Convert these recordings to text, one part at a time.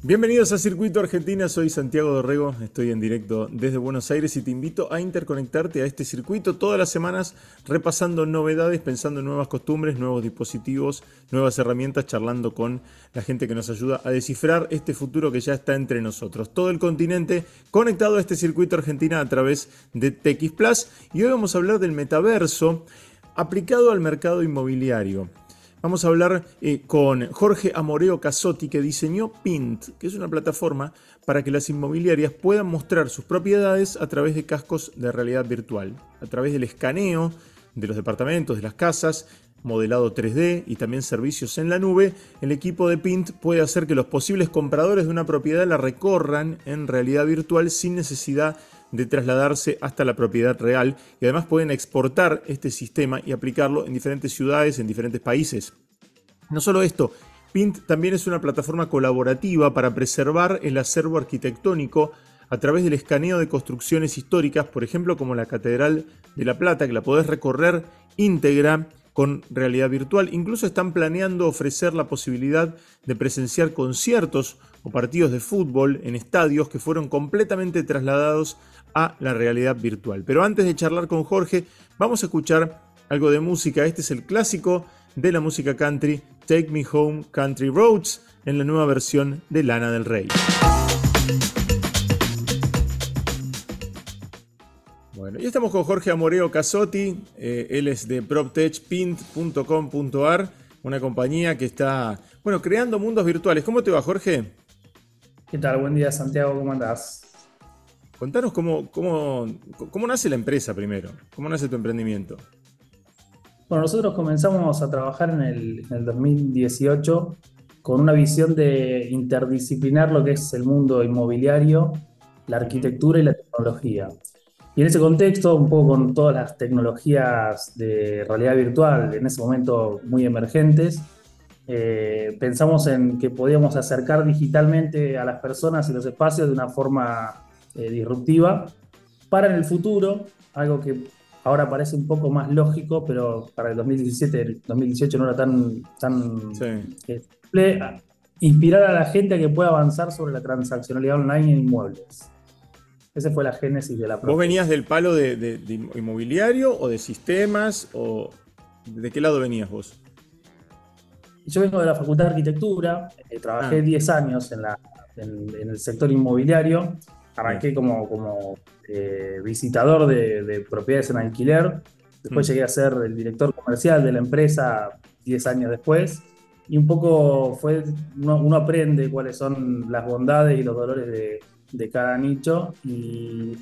Bienvenidos a Circuito Argentina, soy Santiago Dorrego, estoy en directo desde Buenos Aires y te invito a interconectarte a este circuito todas las semanas repasando novedades, pensando en nuevas costumbres, nuevos dispositivos, nuevas herramientas, charlando con la gente que nos ayuda a descifrar este futuro que ya está entre nosotros. Todo el continente conectado a este circuito Argentina a través de TX Plus y hoy vamos a hablar del metaverso aplicado al mercado inmobiliario. Vamos a hablar eh, con Jorge Amoreo Casotti, que diseñó Pint, que es una plataforma para que las inmobiliarias puedan mostrar sus propiedades a través de cascos de realidad virtual, a través del escaneo de los departamentos, de las casas, modelado 3D y también servicios en la nube, el equipo de Pint puede hacer que los posibles compradores de una propiedad la recorran en realidad virtual sin necesidad de trasladarse hasta la propiedad real y además pueden exportar este sistema y aplicarlo en diferentes ciudades, en diferentes países. No solo esto, Pint también es una plataforma colaborativa para preservar el acervo arquitectónico a través del escaneo de construcciones históricas, por ejemplo como la Catedral de La Plata, que la podés recorrer íntegra con realidad virtual. Incluso están planeando ofrecer la posibilidad de presenciar conciertos partidos de fútbol en estadios que fueron completamente trasladados a la realidad virtual. Pero antes de charlar con Jorge, vamos a escuchar algo de música. Este es el clásico de la música country, Take Me Home Country Roads, en la nueva versión de Lana del Rey. Bueno, y estamos con Jorge Amoreo Casotti, eh, él es de proptechpint.com.ar, una compañía que está, bueno, creando mundos virtuales. ¿Cómo te va, Jorge? ¿Qué tal? Buen día, Santiago, ¿cómo andás? Contanos cómo, cómo, cómo nace la empresa primero, cómo nace tu emprendimiento. Bueno, nosotros comenzamos a trabajar en el, en el 2018 con una visión de interdisciplinar lo que es el mundo inmobiliario, la arquitectura y la tecnología. Y en ese contexto, un poco con todas las tecnologías de realidad virtual, en ese momento muy emergentes, eh, pensamos en que podíamos acercar digitalmente a las personas y los espacios de una forma eh, disruptiva para en el futuro, algo que ahora parece un poco más lógico, pero para el 2017, el 2018 no era tan, tan simple, inspirar a la gente a que pueda avanzar sobre la transaccionalidad online en inmuebles. Esa fue la génesis de la ¿Vos venías del palo de, inmobiliario o de sistemas? o ¿De qué lado venías vos? Yo vengo de la Facultad de Arquitectura, eh, trabajé 10 ah. años en, la, en, el sector inmobiliario, arranqué como, como eh, visitador de, propiedades en alquiler, después mm. llegué a ser el director comercial de la empresa 10 años después, y un poco fue, uno aprende cuáles son las bondades y los dolores de, de cada nicho y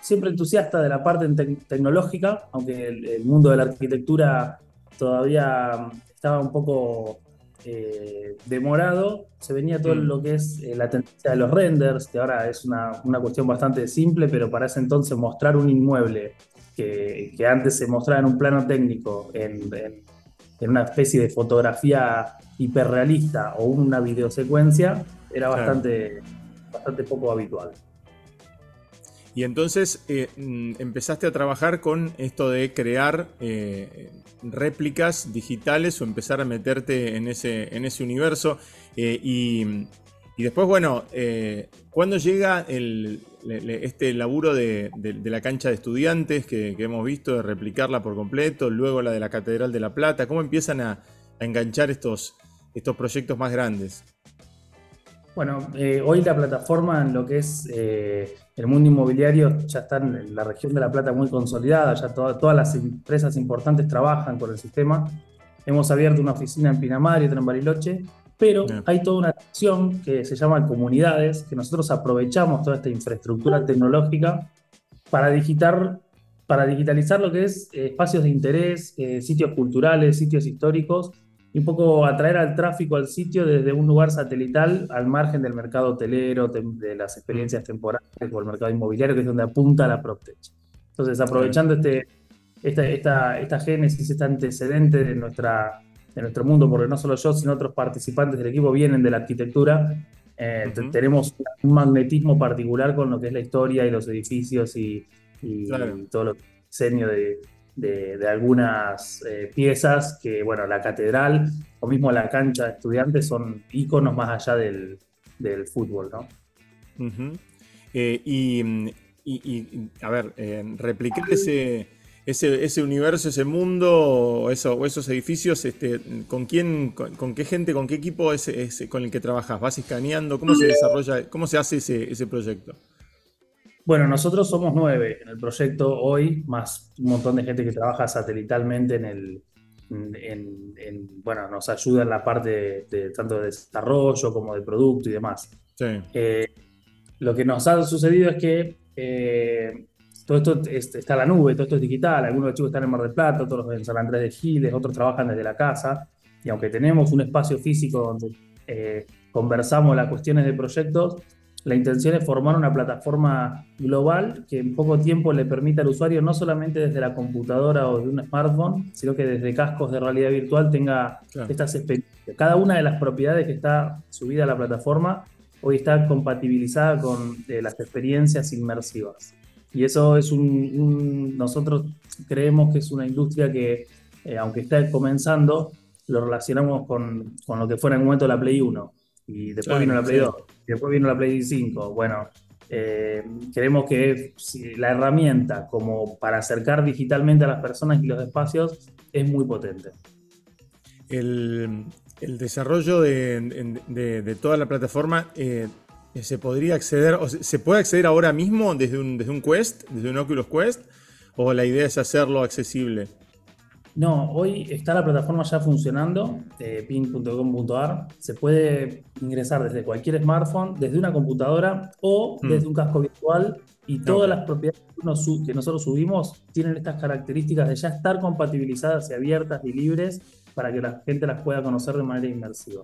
siempre entusiasta de la parte tecnológica, aunque el, mundo de la arquitectura todavía estaba un poco eh, demorado, se venía todo mm. lo que es eh, la tendencia de los renders, que ahora es una, cuestión bastante simple, pero para ese entonces mostrar un inmueble que, antes se mostraba en un plano técnico, en, una especie de fotografía hiperrealista o una videosecuencia, era bastante bastante poco habitual. Y entonces eh, mm, empezaste a trabajar con esto de crear eh, réplicas digitales o empezar a meterte en ese, en ese universo. Eh, y, después, bueno, ¿cuándo llega este laburo de, la cancha de estudiantes que, hemos visto, de replicarla por completo, luego la de la Catedral de la Plata? ¿Cómo empiezan a, a enganchar estos, estos proyectos más grandes? Bueno, hoy la plataforma en lo que es el mundo inmobiliario ya está en la región de La Plata muy consolidada, ya todas las empresas importantes trabajan con el sistema. Hemos abierto una oficina en Pinamar y otra en Bariloche, pero hay toda una acción que se llama comunidades, que nosotros aprovechamos toda esta infraestructura tecnológica para digitar para digitalizar lo que es eh, espacios de interés, sitios culturales, sitios históricos, y un poco atraer al tráfico al sitio desde un lugar satelital al margen del mercado hotelero, de, las experiencias temporales o el mercado inmobiliario, que es donde apunta la PropTech. Entonces, aprovechando este, esta, esta, esta génesis, este antecedente de, nuestra, de nuestro mundo, porque no solo yo, sino otros participantes del equipo vienen de la arquitectura, eh, tenemos un magnetismo particular con lo que es la historia y los edificios y, y, y todo el diseño de, de, algunas eh, piezas que, bueno, la catedral o mismo la cancha de estudiantes son iconos más allá del, del fútbol, ¿no? Eh, y, a ver, eh, replicar ese, ese, universo, ese mundo, eso, esos edificios, este, ¿con quién, con, qué gente, con qué equipo es, con el que trabajas? ¿Vas escaneando? ¿Cómo se desarrolla, cómo se hace ese, ese proyecto? Bueno, nosotros somos nueve en el proyecto hoy, más un montón de gente que trabaja satelitalmente en el, bueno, nos ayuda en la parte de, tanto de desarrollo como de producto y demás. Eh, lo que nos ha sucedido es que eh, todo esto está en la nube, todo esto es digital, algunos de los chicos están en Mar del Plata, otros en San Andrés de Giles, otros trabajan desde la casa, y aunque tenemos un espacio físico donde eh, conversamos las cuestiones de proyectos, la intención es formar una plataforma global que en poco tiempo le permita al usuario, no solamente desde la computadora o de un smartphone, sino que desde cascos de realidad virtual tenga estas experiencias. Cada una de las propiedades que está subida a la plataforma hoy está compatibilizada con eh, las experiencias inmersivas. Y eso es un, nosotros creemos que es una industria que, eh, aunque está comenzando, lo relacionamos con, con, lo que fue en el momento la Play 1 y después vino la Play 2, y después vino la Play 5. Bueno, eh, creemos que la herramienta como para acercar digitalmente a las personas y los espacios es muy potente. El, desarrollo de, toda la plataforma eh, se podría acceder, o se puede acceder ahora mismo desde un, desde un Quest, desde un Oculus Quest, o la idea es hacerlo accesible. No, hoy está la plataforma ya funcionando, eh, pin.com.ar. Se puede ingresar desde cualquier smartphone, desde una computadora o mm. desde un casco virtual. Y todas las propiedades que, nosotros subimos tienen estas características de ya estar compatibilizadas y abiertas y libres para que la gente las pueda conocer de manera inmersiva.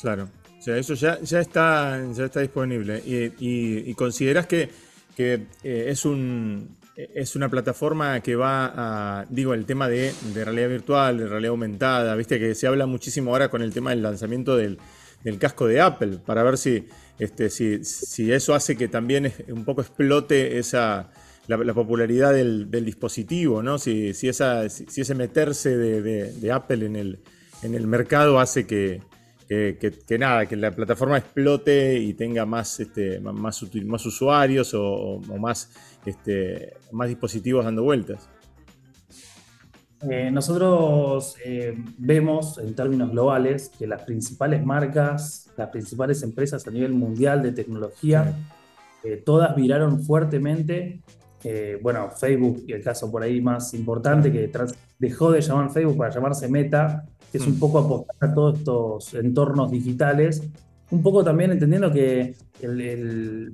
Claro, o sea, eso ya, ya, está, ya está disponible. ¿Y, consideras que, que eh, es un, es una plataforma que va a, digo, el tema de, realidad virtual, de realidad aumentada, viste que se habla muchísimo ahora con el tema del lanzamiento del, casco de Apple, para ver si, este, si, eso hace que también un poco explote esa, la, popularidad del, dispositivo, ¿no? Si, esa, si ese meterse de, Apple en el, en el mercado hace que, que, nada, que la plataforma explote y tenga más, este, más, más usuarios o, más, este, más dispositivos dando vueltas. Eh, nosotros eh, vemos en términos globales que las principales marcas, las principales empresas a nivel mundial de tecnología, eh, todas viraron fuertemente. bueno, Facebook, y el caso por ahí más importante, que dejó de llamar Facebook para llamarse Meta, que es un mm. poco apostar a todos estos entornos digitales, un poco también entendiendo que el, el,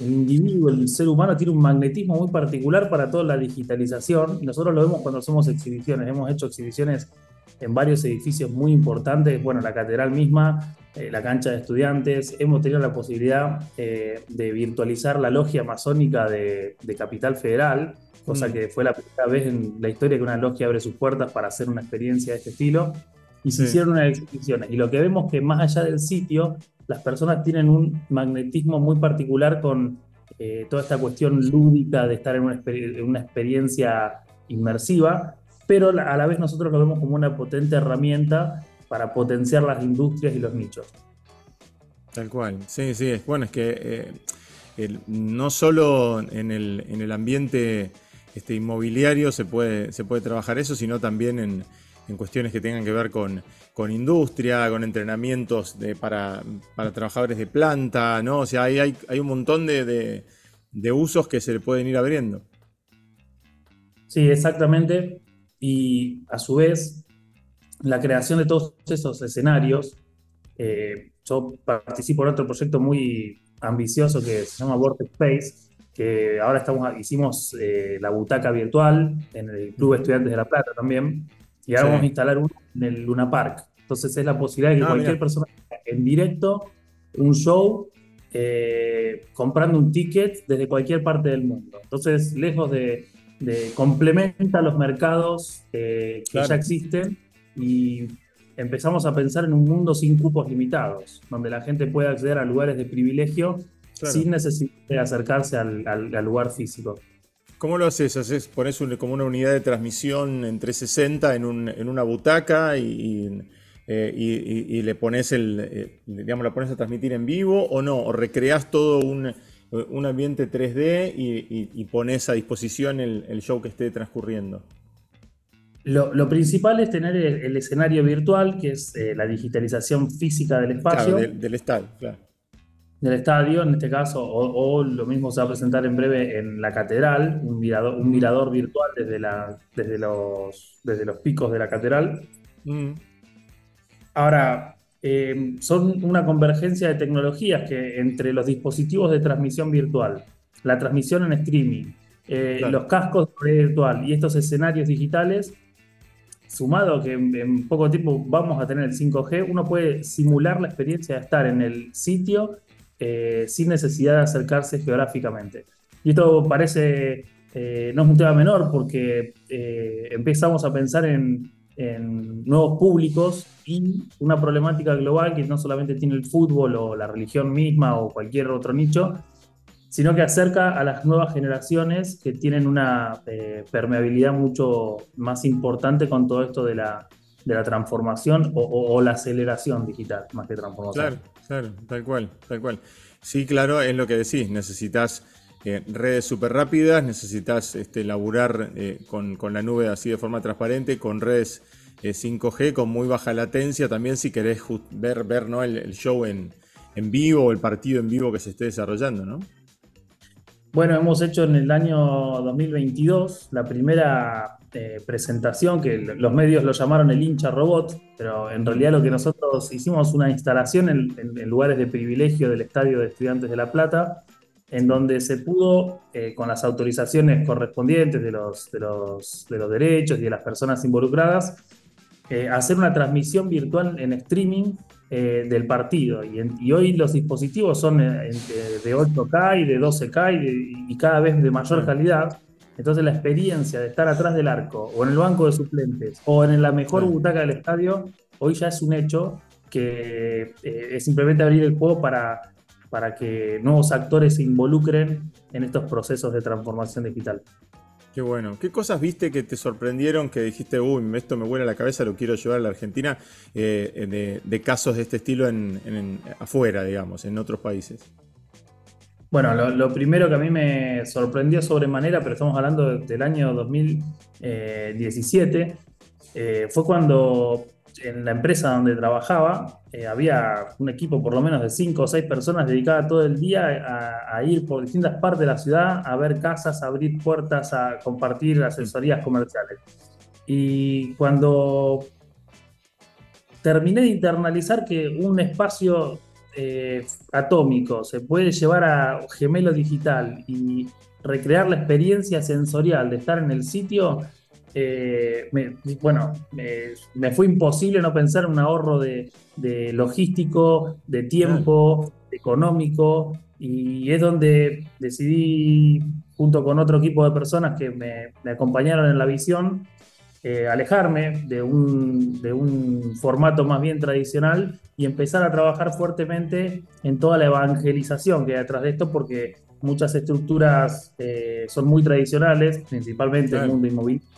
el, individuo, el ser humano tiene un magnetismo muy particular para toda la digitalización y nosotros lo vemos cuando hacemos exhibiciones, hemos hecho exhibiciones en varios edificios muy importantes, bueno, la catedral misma, eh, la cancha de estudiantes, hemos tenido la posibilidad eh, de virtualizar la logia masónica de, de Capital Federal, cosa mm. que fue la primera vez en la historia que una logia abre sus puertas para hacer una experiencia de este estilo. Y se hicieron unas exhibiciones. Y lo que vemos que más allá del sitio, las personas tienen un magnetismo muy particular con eh, toda esta cuestión lúdica de estar en una, una experiencia inmersiva, pero a la vez nosotros lo vemos como una potente herramienta para potenciar las industrias y los nichos. Tal cual, sí, sí, bueno, es que eh, no solo en el, en el ambiente este, inmobiliario se puede, se puede trabajar eso, sino también en, cuestiones que tengan que ver con, industria, con entrenamientos de, para, trabajadores de planta, ¿no? O sea, hay, hay, un montón de, usos que se le pueden ir abriendo. Sí, exactamente. Y a su vez, la creación de todos esos escenarios, eh, yo participo en otro proyecto muy ambicioso que se llama Vortex Space, que ahora estamos, hicimos eh, la butaca virtual en el Club Estudiantes de La Plata también, y ahora vamos a instalar uno en el Luna Park. Entonces es la posibilidad de que ah, cualquier persona en directo un show eh, comprando un ticket desde cualquier parte del mundo. Entonces, lejos de, complementa los mercados eh, que ya existen y empezamos a pensar en un mundo sin cupos limitados, donde la gente pueda acceder a lugares de privilegio sin necesidad de acercarse al, lugar físico. ¿Cómo lo haces? ¿Haces pones como una unidad de transmisión en 360 en, un, en una butaca y, y, le pones el, digamos, la pones a transmitir en vivo o no, o recreas todo un, ambiente 3D y, pones a disposición el, show que esté transcurriendo. Lo, principal es tener el, escenario virtual, que es la digitalización física del espacio. Claro, del estadio, claro del estadio, en este caso, o, lo mismo se va a presentar en breve en la catedral, un mirador, un mirador virtual desde, la, desde, los, desde los picos de la catedral. Mm. Ahora, eh, son una convergencia de tecnologías que entre los dispositivos de transmisión virtual, la transmisión en streaming, eh, los cascos virtual y estos escenarios digitales, sumado que en, en, poco tiempo vamos a tener el 5G, uno puede simular la experiencia de estar en el sitio eh, sin necesidad de acercarse geográficamente. Y esto parece, eh, no es un tema menor porque eh, empezamos a pensar en, nuevos públicos y una problemática global que no solamente tiene el fútbol o la religión misma o cualquier otro nicho, sino que acerca a las nuevas generaciones que tienen una permeabilidad mucho más importante con todo esto de la, de la transformación o, la aceleración digital, más que transformación. Claro, claro, tal cual, tal cual. Sí, claro, es lo que decís, necesitas eh, redes súper rápidas, necesitas este, laburar eh, con, la nube así de forma transparente, con redes 5G, eh, con muy baja latencia, también si querés ver, ver ¿no? el, show en, en vivo o el partido en vivo que se esté desarrollando, ¿no? Bueno, hemos hecho en el año 2022 la primera eh, presentación que los medios lo llamaron el hincha robot, pero en realidad lo que nosotros hicimos una instalación en, lugares de privilegio del Estadio de Estudiantes de La Plata, en donde se pudo, eh, con las autorizaciones correspondientes de los, de, los, de los derechos y de las personas involucradas, eh, hacer una transmisión virtual en streaming del partido. Y, hoy los dispositivos son de 8K y de 12K y cada vez de mayor calidad. Entonces la experiencia de estar atrás del arco o en el banco de suplentes o en la mejor butaca del estadio, hoy ya es un hecho que eh, es simplemente abrir el juego para, para que nuevos actores se involucren en estos procesos de transformación digital. Qué bueno. ¿Qué cosas viste que te sorprendieron, que dijiste, uy, esto me vuela la cabeza, lo quiero llevar a la Argentina, eh, de, casos de este estilo en, afuera, digamos, en otros países? Bueno, lo, primero que a mí me sorprendió sobremanera, pero estamos hablando del año 2017, eh, fue cuando en la empresa donde trabajaba eh, había un equipo por lo menos de cinco o seis personas dedicadas todo el día a, ir por distintas partes de la ciudad a ver casas, abrir puertas, a compartir asesorías comerciales. Y cuando terminé de internalizar que un espacio eh, atómico se puede llevar a gemelo digital y recrear la experiencia sensorial de estar en el sitio, eh, bueno, me fue imposible no pensar en un ahorro de, logístico, de tiempo, económico, y es donde decidí, junto con otro equipo de personas que me, me acompañaron en la visión, eh, alejarme de un, de un, formato más bien tradicional y empezar a trabajar fuertemente en toda la evangelización que hay detrás de esto, porque muchas estructuras eh, son muy tradicionales, principalmente en el mundo inmobiliario.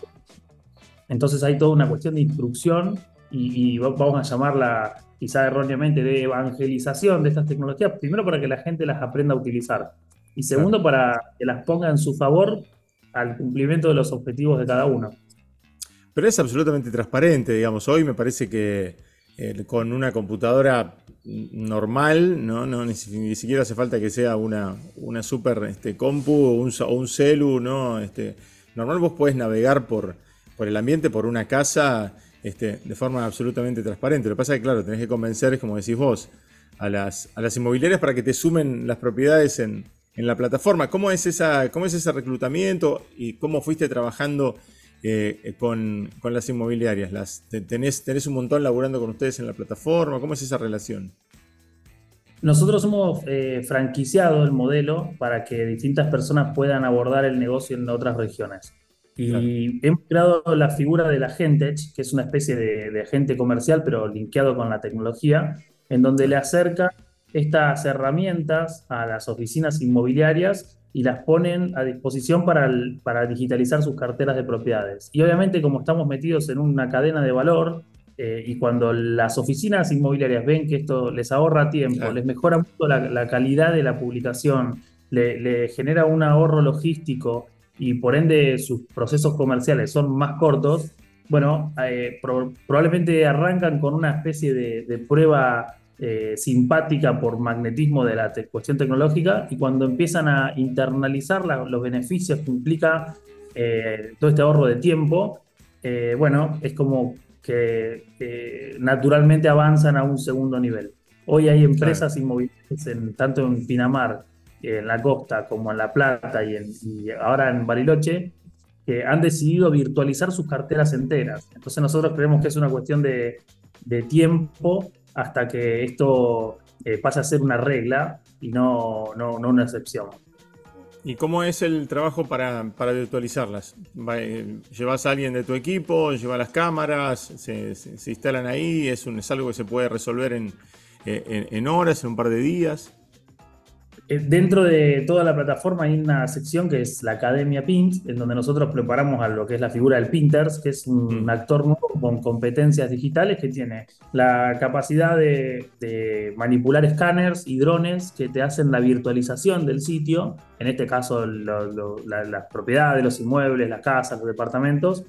Entonces hay toda una cuestión de instrucción y, vamos a llamarla quizá erróneamente de evangelización de estas tecnologías, primero para que la gente las aprenda a utilizar y segundo para que las ponga en su favor al cumplimiento de los objetivos de cada uno. Pero es absolutamente transparente, digamos. Hoy me parece que eh, con una computadora normal, ¿no? no ni, siquiera hace falta que sea una, una super este, compu o un, celu, ¿no? Este, normal vos podés navegar por, por el ambiente, por una casa, este, de forma absolutamente transparente. Lo que pasa es que, claro, tenés que convencer, como decís vos, a las, a las inmobiliarias para que te sumen las propiedades en, en la plataforma. ¿Cómo es, esa, ¿Cómo es ese reclutamiento y cómo fuiste trabajando eh, con, las inmobiliarias? Las, tenés, ¿Tenés un montón laburando con ustedes en la plataforma? ¿Cómo es esa relación? Nosotros hemos eh, franquiciado el modelo para que distintas personas puedan abordar el negocio en otras regiones. Y hemos creado la figura del agente, que es una especie de, de, agente comercial, pero linkeado con la tecnología, en donde le acerca estas herramientas a las oficinas inmobiliarias y las ponen a disposición para, para digitalizar sus carteras de propiedades. Y obviamente como estamos metidos en una cadena de valor, y cuando las oficinas inmobiliarias ven que esto les ahorra tiempo, les mejora mucho la, calidad de la publicación, le, genera un ahorro logístico y por ende sus procesos comerciales son más cortos, bueno, probablemente arrancan con una especie de prueba eh, simpática por magnetismo de la cuestión tecnológica y cuando empiezan a internalizar los beneficios que implica eh, todo este ahorro de tiempo, eh, bueno, es como que naturalmente avanzan a un segundo nivel. Hoy hay empresas inmobiliarias, en, tanto en Pinamar, en la costa, como en La Plata y, y ahora en Bariloche, que han decidido virtualizar sus carteras enteras. Entonces nosotros creemos que es una cuestión de, de tiempo hasta que esto eh, pasa a ser una regla y no, no, una excepción. ¿Y cómo es el trabajo para, virtualizarlas? Eh, ¿Llevas a alguien de tu equipo? ¿Lleva las cámaras? ¿Se, instalan ahí? ¿Es, un, ¿Es algo que se puede resolver en, eh, en horas, en un par de días? Eh, dentro de toda la plataforma hay una sección que es la Academia Pint, en donde nosotros preparamos a lo que es la figura del Pinters, que es un mm. actor nuevo con competencias digitales que tiene la capacidad de, manipular escáneres y drones que te hacen la virtualización del sitio, en este caso las propiedades, los inmuebles, las casas, los departamentos,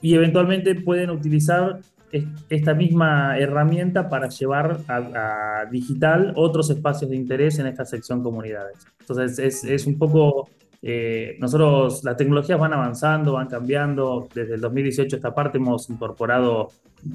y eventualmente pueden utilizar esta misma herramienta para llevar a, digital otros espacios de interés en esta sección comunidades. Entonces es, un poco, eh, nosotros las tecnologías van avanzando, van cambiando, desde el 2018 esta parte hemos incorporado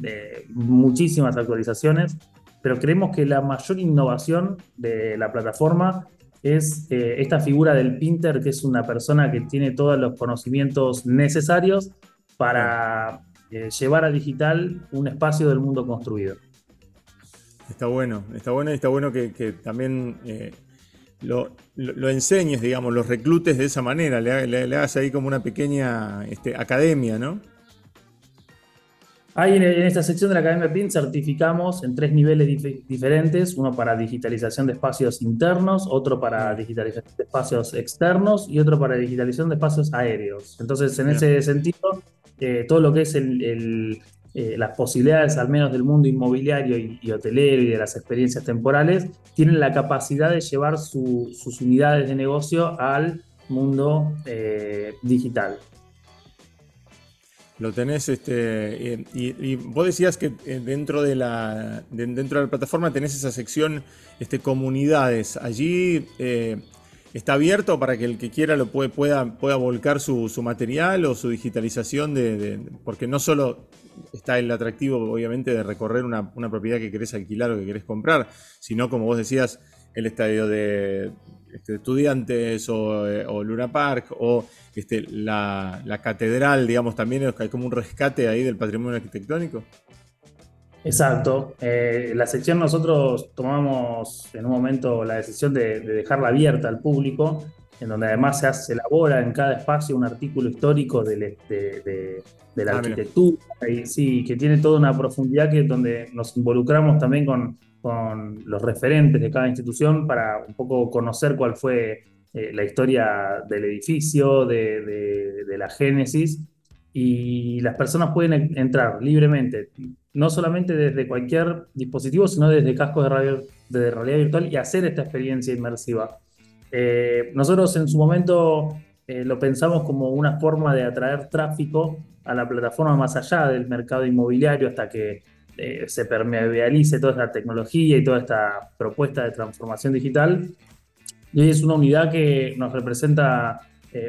eh, muchísimas actualizaciones, pero creemos que la mayor innovación de la plataforma es eh, esta figura del Pinter, que es una persona que tiene todos los conocimientos necesarios para eh, llevar a digital un espacio del mundo construido. Está bueno, está bueno y está bueno que, también eh, lo, enseñes, digamos, los reclutes de esa manera, le, hagas ahí como una pequeña este, academia, ¿no? Hay en, esta sección de la Academia PIN certificamos en tres niveles diferentes, uno para digitalización de espacios internos, otro para digitalización de espacios externos y otro para digitalización de espacios aéreos. Entonces, en ese sentido, eh, todo lo que es eh, las posibilidades, al menos del mundo inmobiliario y, hotelero y de las experiencias temporales, tienen la capacidad de llevar sus unidades de negocio al mundo eh, digital. Lo tenés, este, y, vos decías que dentro de la dentro de la plataforma tenés esa sección, este, comunidades. Allí está abierto para que el que quiera lo puede, pueda, pueda volcar su, material o su digitalización, de, porque no solo está el atractivo, obviamente, de recorrer una, propiedad que querés alquilar o que querés comprar, sino, como vos decías, el estadio de, este, estudiantes o, eh, o, Luna Park o este, la, la catedral, digamos, también hay como un rescate ahí del patrimonio arquitectónico. Exacto. Eh, la sección nosotros tomamos en un momento la decisión de, dejarla abierta al público, en donde además se, elabora en cada espacio un artículo histórico de, la ah, arquitectura, y, sí, que tiene toda una profundidad que donde nos involucramos también con, los referentes de cada institución para un poco conocer cuál fue eh, la historia del edificio, de, la génesis, y las personas pueden entrar libremente no solamente desde cualquier dispositivo, sino desde cascos de, de realidad virtual y hacer esta experiencia inmersiva. Eh, nosotros en su momento eh, lo pensamos como una forma de atraer tráfico a la plataforma más allá del mercado inmobiliario hasta que eh, se permeabilice toda esta tecnología y toda esta propuesta de transformación digital. Y es una unidad que nos representa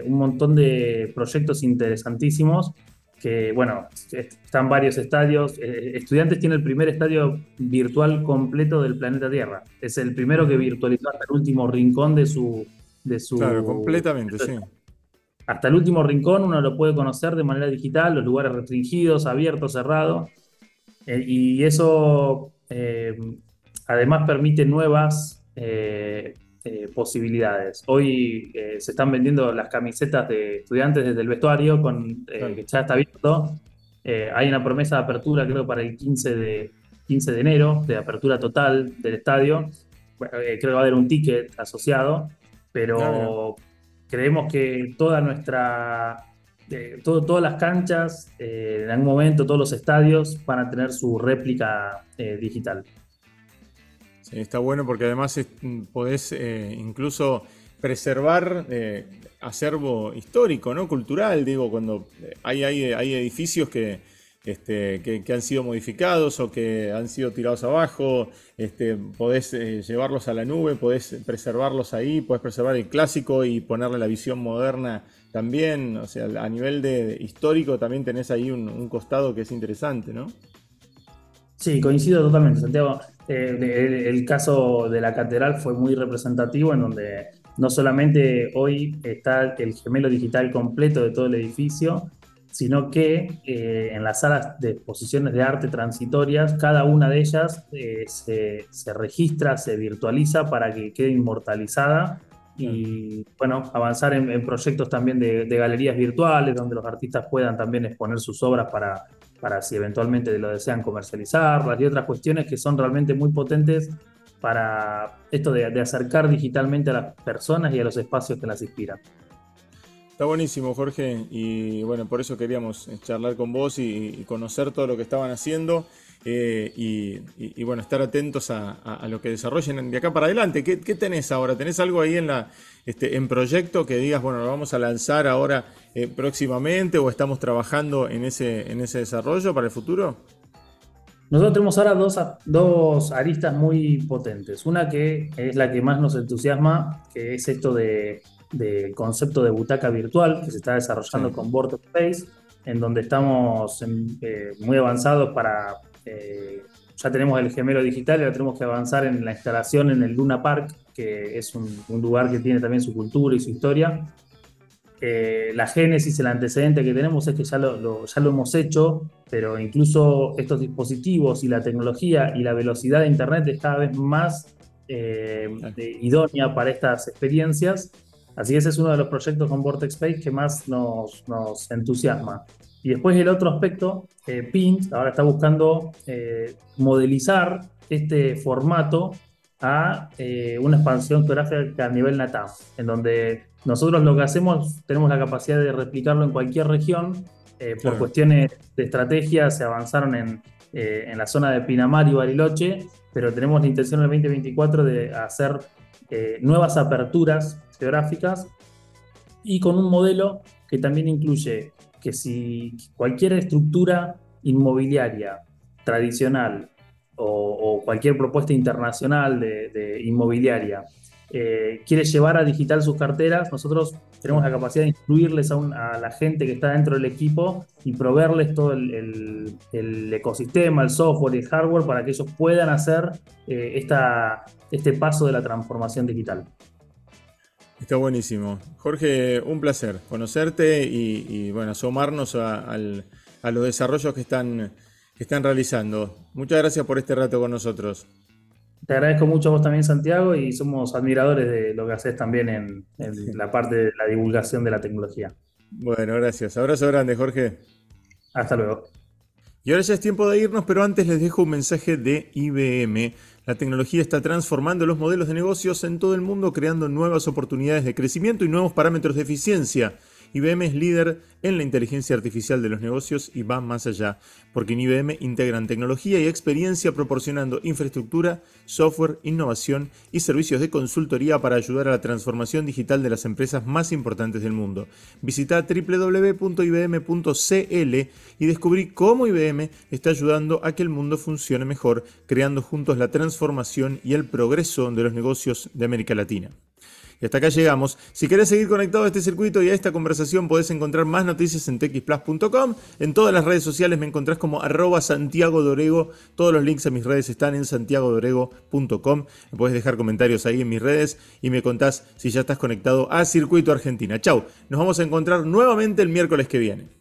un montón de proyectos interesantísimos que, bueno, están varios estadios. Eh, Estudiantes tiene el primer estadio virtual completo del planeta Tierra. Es el primero que virtualizó hasta el último rincón de su... De su claro, completamente, sí. Hasta el último rincón uno lo puede conocer de manera digital, los lugares restringidos, abiertos, cerrados. Eh, y eso eh, además permite nuevas eh, posibilidades. Hoy eh, se están vendiendo las camisetas de estudiantes desde el vestuario, con, eh, que ya está abierto. hay una promesa de apertura, creo, para el 15 de, 15 de enero, de apertura total del estadio. creo que va a haber un ticket asociado, pero creemos que toda nuestra todas las canchas, en algún momento todos los estadios van a tener su réplica digital. Está bueno porque además podés incluso preservar acervo histórico, ¿no? Cultural, digo, cuando hay, hay, hay edificios que, este, que, han sido modificados o que han sido tirados abajo, este, podés eh, llevarlos a la nube, podés preservarlos ahí, podés preservar el clásico y ponerle la visión moderna también, o sea, a nivel de, histórico también tenés ahí un, costado que es interesante, ¿no? Sí, coincido totalmente, Santiago. Eh, el, caso de la catedral fue muy representativo en donde no solamente hoy está el gemelo digital completo de todo el edificio, sino que eh, en las salas de exposiciones de arte transitorias, cada una de ellas eh, se, registra, se virtualiza para que quede inmortalizada y bueno, avanzar en, proyectos también de, galerías virtuales donde los artistas puedan también exponer sus obras para, para si eventualmente lo desean comercializarlas y otras cuestiones que son realmente muy potentes para esto de acercar digitalmente a las personas y a los espacios que las inspiran. Está buenísimo, Jorge, y bueno, por eso queríamos charlar con vos y, conocer todo lo que estaban haciendo eh, y, bueno, estar atentos a, lo que desarrollen de acá para adelante. ¿Qué, tenés ahora? ¿Tenés algo ahí en, la, este, en proyecto que digas, bueno, lo vamos a lanzar ahora eh, próximamente o estamos trabajando en ese, en ese desarrollo para el futuro? Nosotros tenemos ahora dos, dos aristas muy potentes. Una que es la que más nos entusiasma, que es esto de del concepto de butaca virtual que se está desarrollando con Vortex Space, en donde estamos eh, muy avanzados para... Eh, ya tenemos el gemelo digital ahora tenemos que avanzar en la instalación en el Luna Park, que es un, lugar que tiene también su cultura y su historia. Eh, la génesis, el antecedente que tenemos es que ya lo, ya lo hemos hecho, pero incluso estos dispositivos y la tecnología y la velocidad de Internet es cada vez más idónea para estas experiencias Así que ese es uno de los proyectos con Vortex Space que más nos, nos entusiasma. Y después el otro aspecto, eh, Pint ahora está buscando eh, modelizar este formato a eh, una expansión geográfica a nivel natal, en donde nosotros lo que hacemos tenemos la capacidad de replicarlo en cualquier región. Eh, por cuestiones de estrategia se avanzaron en, en la zona de Pinamar y Bariloche, pero tenemos la intención en el 2024 de hacer nuevas aperturas geográficas y con un modelo que también incluye que si cualquier estructura inmobiliaria tradicional o, cualquier propuesta internacional de, inmobiliaria eh, quiere llevar a digital sus carteras, nosotros tenemos la capacidad de incluirles a, la gente que está dentro del equipo y proveerles todo el, ecosistema, el software y el hardware para que ellos puedan hacer eh, esta, este paso de la transformación digital. Está buenísimo. Jorge, un placer conocerte y, bueno, asomarnos a, los desarrollos que están, que están realizando. Muchas gracias por este rato con nosotros. Te agradezco mucho a vos también, Santiago, y somos admiradores de lo que haces también en, en la parte de la divulgación de la tecnología. Bueno, gracias. Abrazo grande, Jorge. Hasta luego. Y ahora ya es tiempo de irnos, pero antes les dejo un mensaje de IBM. La tecnología está transformando los modelos de negocios en todo el mundo, creando nuevas oportunidades de crecimiento y nuevos parámetros de eficiencia. IBM es líder en la inteligencia artificial de los negocios y va más allá, porque en IBM integran tecnología y experiencia proporcionando infraestructura, software, innovación y servicios de consultoría para ayudar a la transformación digital de las empresas más importantes del mundo. Visita www.ibm.cl y descubrí cómo IBM está ayudando a que el mundo funcione mejor, creando juntos la transformación y el progreso de los negocios de América Latina. Y hasta acá llegamos. Si querés seguir conectado a este circuito y a esta conversación, podés encontrar más noticias en texplus.com. En todas las redes sociales me encontrás como arroba Santiago Dorego. Todos los links a mis redes están en santiagodorego.com. Me podés dejar comentarios ahí en mis redes y me contás si ya estás conectado a Circuito Argentina. Chau, nos vamos a encontrar nuevamente el miércoles que viene.